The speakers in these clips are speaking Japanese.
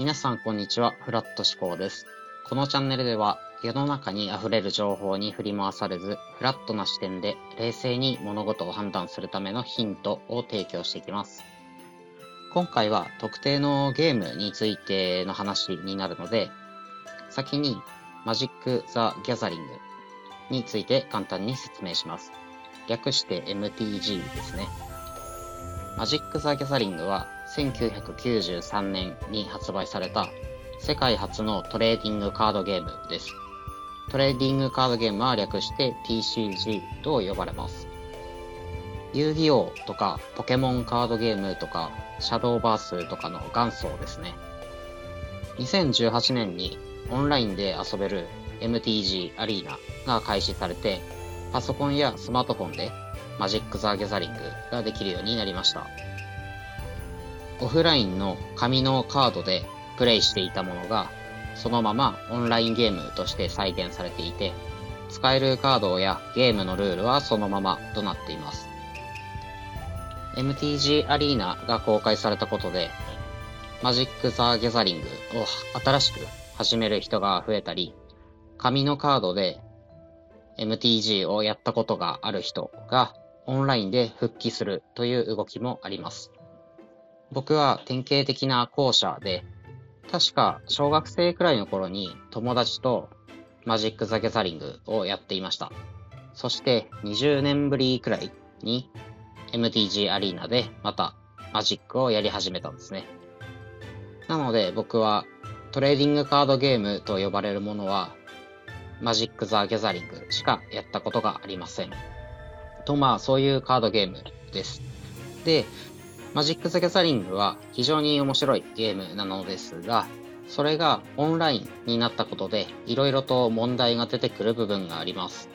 皆さんこんにちは、フラット思考です。このチャンネルでは世の中に溢れる情報に振り回されず、フラットな視点で冷静に物事を判断するためのヒントを提供していきます。今回は特定のゲームについての話になるので、先にマジック・ザ・ギャザリングについて簡単に説明します。略して MTG ですね。マジック・ザ・ギャザリングは1993年に発売された世界初のトレーディングカードゲームです。トレーディングカードゲームは略して TCG と呼ばれます。遊戯王とかポケモンカードゲームとかシャドーバースとかの元祖ですね。2018年にオンラインで遊べる MTG アリーナが開始されて、パソコンやスマートフォンでマジック・ザ・ギャザリングができるようになりました。オフラインの紙のカードでプレイしていたものが、そのままオンラインゲームとして再現されていて、使えるカードやゲームのルールはそのままとなっています。MTG アリーナが公開されたことで、マジック・ザ・ギャザリングを新しく始める人が増えたり、紙のカードで MTG をやったことがある人がオンラインで復帰するという動きもあります。僕は典型的な後者で、確か小学生くらいの頃に友達とマジック・ザ・ギャザリングをやっていました。そして20年ぶりくらいに MTG アリーナでまたマジックをやり始めたんですね。なので僕はトレーディングカードゲームと呼ばれるものはマジック・ザ・ギャザリングしかやったことがありません。とまあそういうカードゲームです。で、マジック・ザ・ギャザリングは非常に面白いゲームなのですが、それがオンラインになったことで色々と問題が出てくる部分があります。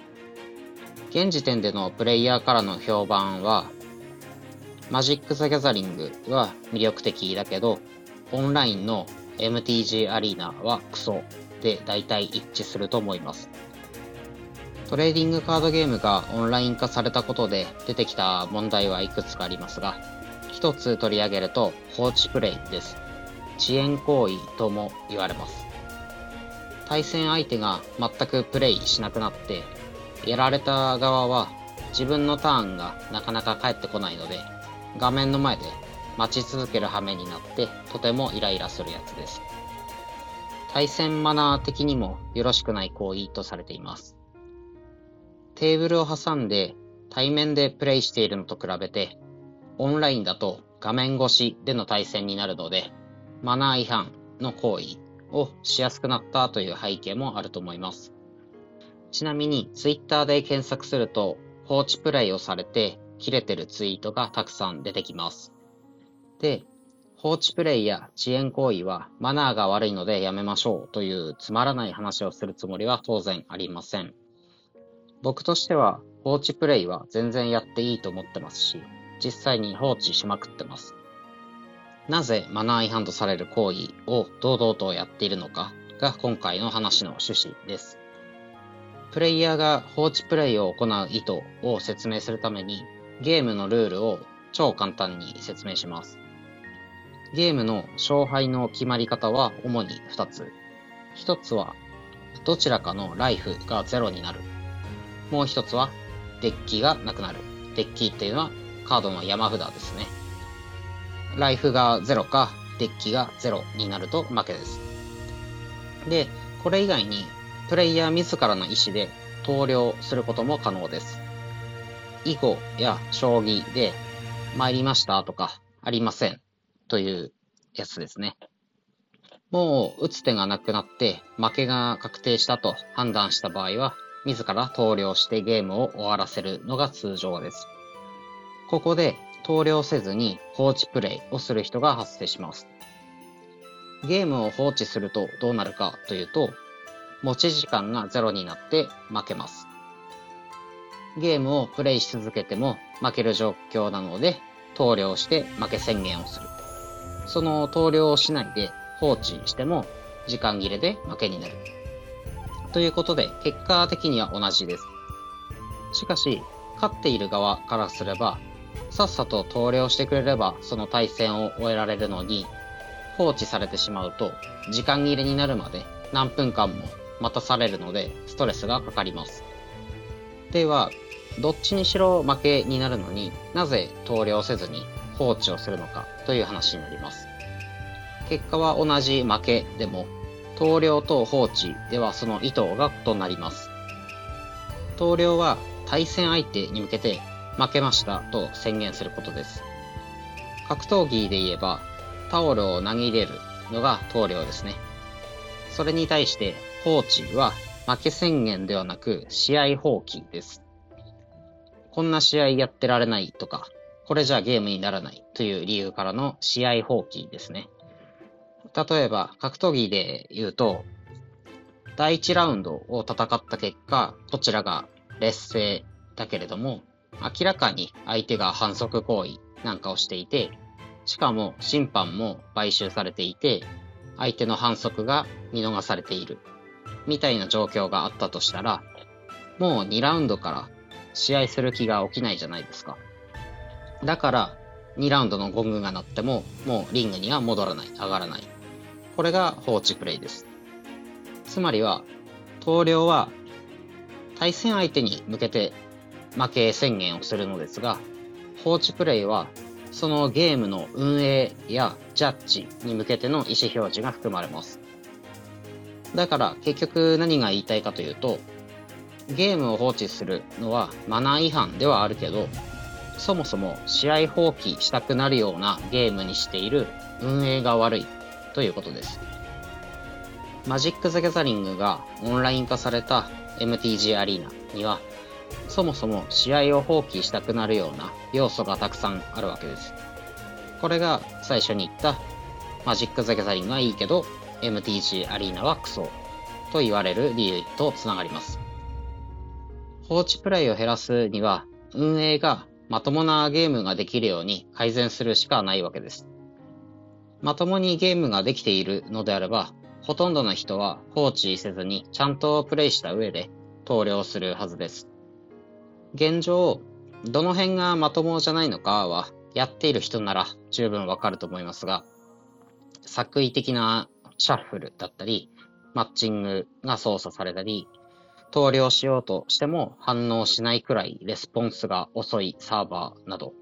現時点でのプレイヤーからの評判は、マジック・ザ・ギャザリングは魅力的だけど、オンラインの MTG アリーナはクソで大体一致すると思います。トレーディングカードゲームがオンライン化されたことで出てきた問題はいくつかありますが、一つ取り上げると放置プレイです。遅延行為とも言われます。対戦相手が全くプレイしなくなって、やられた側は自分のターンがなかなか返ってこないので、画面の前で待ち続ける羽目になってとてもイライラするやつです。対戦マナー的にもよろしくない行為とされています。テーブルを挟んで対面でプレイしているのと比べて、オンラインだと画面越しでの対戦になるので、マナー違反の行為をしやすくなったという背景もあると思います。ちなみに Twitter で検索すると放置プレイをされて切れてるツイートがたくさん出てきます。で、放置プレイや遅延行為はマナーが悪いのでやめましょうというつまらない話をするつもりは当然ありません。僕としては放置プレイは全然やっていいと思ってますし、実際に放置しまくってます。なぜマナー違反とされる行為を堂々とやっているのかが今回の話の趣旨です。プレイヤーが放置プレイを行う意図を説明するためにゲームのルールを超簡単に説明します。ゲームの勝敗の決まり方は主に2つ。1つはどちらかのライフが0になる。もう1つはデッキがなくなる。デッキっていうのはカードの山札ですね。ライフが0かデッキが0になると負けです。で、これ以外にプレイヤー自らの意思で投了することも可能です。囲碁や将棋で参りましたとかありませんというやつですね。もう打つ手がなくなって負けが確定したと判断した場合は自ら投了してゲームを終わらせるのが通常です。ここで投了せずに放置プレイをする人が発生します。ゲームを放置するとどうなるかというと、持ち時間がゼロになって負けます。ゲームをプレイし続けても負ける状況なので、投了して負け宣言をする。その投了をしないで放置しても時間切れで負けになる。ということで、結果的には同じです。しかし、勝っている側からすれば、さっさと投了してくれればその対戦を終えられるのに、放置されてしまうと、時間切れになるまで何分間も待たされるので、ストレスがかかります。では、どっちにしろ負けになるのになぜ投了せずに放置をするのかという話になります。結果は同じ負けでも、投了と放置ではその意図が異なります。投了は対戦相手に向けて負けましたと宣言することです。格闘技で言えば、タオルを投げ入れるのが投了ですね。それに対して放置は負け宣言ではなく試合放棄です。こんな試合やってられないとか、これじゃゲームにならないという理由からの試合放棄ですね。例えば、格闘技で言うと、第1ラウンドを戦った結果、こちらが劣勢だけれども、明らかに相手が反則行為なんかをしていて、しかも審判も買収されていて、相手の反則が見逃されている、みたいな状況があったとしたら、もう2ラウンドから試合する気が起きないじゃないですか。だから、2ラウンドのゴングが鳴っても、もうリングには戻らない、上がらない。これが放置プレイです。つまりは、投了は対戦相手に向けて負け宣言をするのですが、放置プレイはそのゲームの運営やジャッジに向けての意思表示が含まれます。だから結局何が言いたいかというと、ゲームを放置するのはマナー違反ではあるけど、そもそも試合放棄したくなるようなゲームにしている運営が悪いということです。マジック・ザ・ギャザリングがオンライン化された MTG アリーナには、そもそも試合を放棄したくなるような要素がたくさんあるわけです。これが最初に言ったマジック・ザ・ギャザリングはいいけど MTG アリーナはクソと言われる理由とつながります。放置プレイを減らすには運営がまともなゲームができるように改善するしかないわけです。まともにゲームができているのであれば、ほとんどの人は放置せずにちゃんとプレイした上で投了するはずです。現状、どの辺がまともじゃないのかは、やっている人なら十分わかると思いますが、作為的なシャッフルだったり、マッチングが操作されたり、投了しようとしても反応しないくらいレスポンスが遅いサーバーなど、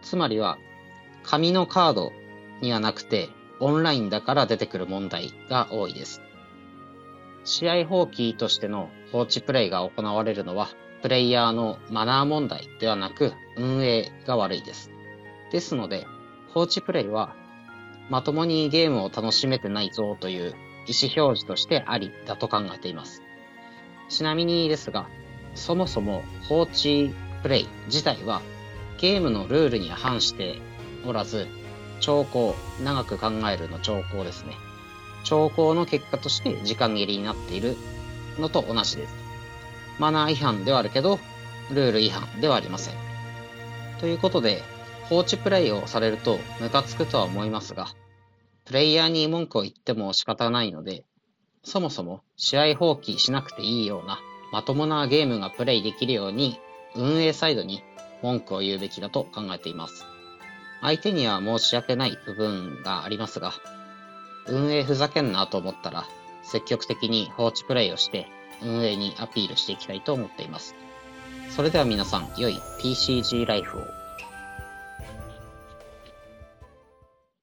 つまりは紙のカードにはなくて、オンラインだから出てくる問題が多いです。試合放棄としての放置プレイが行われるのは、プレイヤーのマナー問題ではなく、運営が悪いです。ですので、放置プレイは、まともにゲームを楽しめてないぞという意思表示としてありだと考えています。ちなみにですが、そもそも放置プレイ自体はゲームのルールに反しておらず、兆候、長く考えるの兆候ですね。兆候の結果として時間切れになっているのと同じです。マナー違反ではあるけど、ルール違反ではありません。ということで、放置プレイをされるとムカつくとは思いますが、プレイヤーに文句を言っても仕方ないので、そもそも試合放棄しなくていいようなまともなゲームがプレイできるように運営サイドに文句を言うべきだと考えています。相手には申し訳ない部分がありますが、運営ふざけんなと思ったら、積極的に放置プレイをして運営にアピールしていきたいと思っています。それでは皆さん、良い PCG ライフを。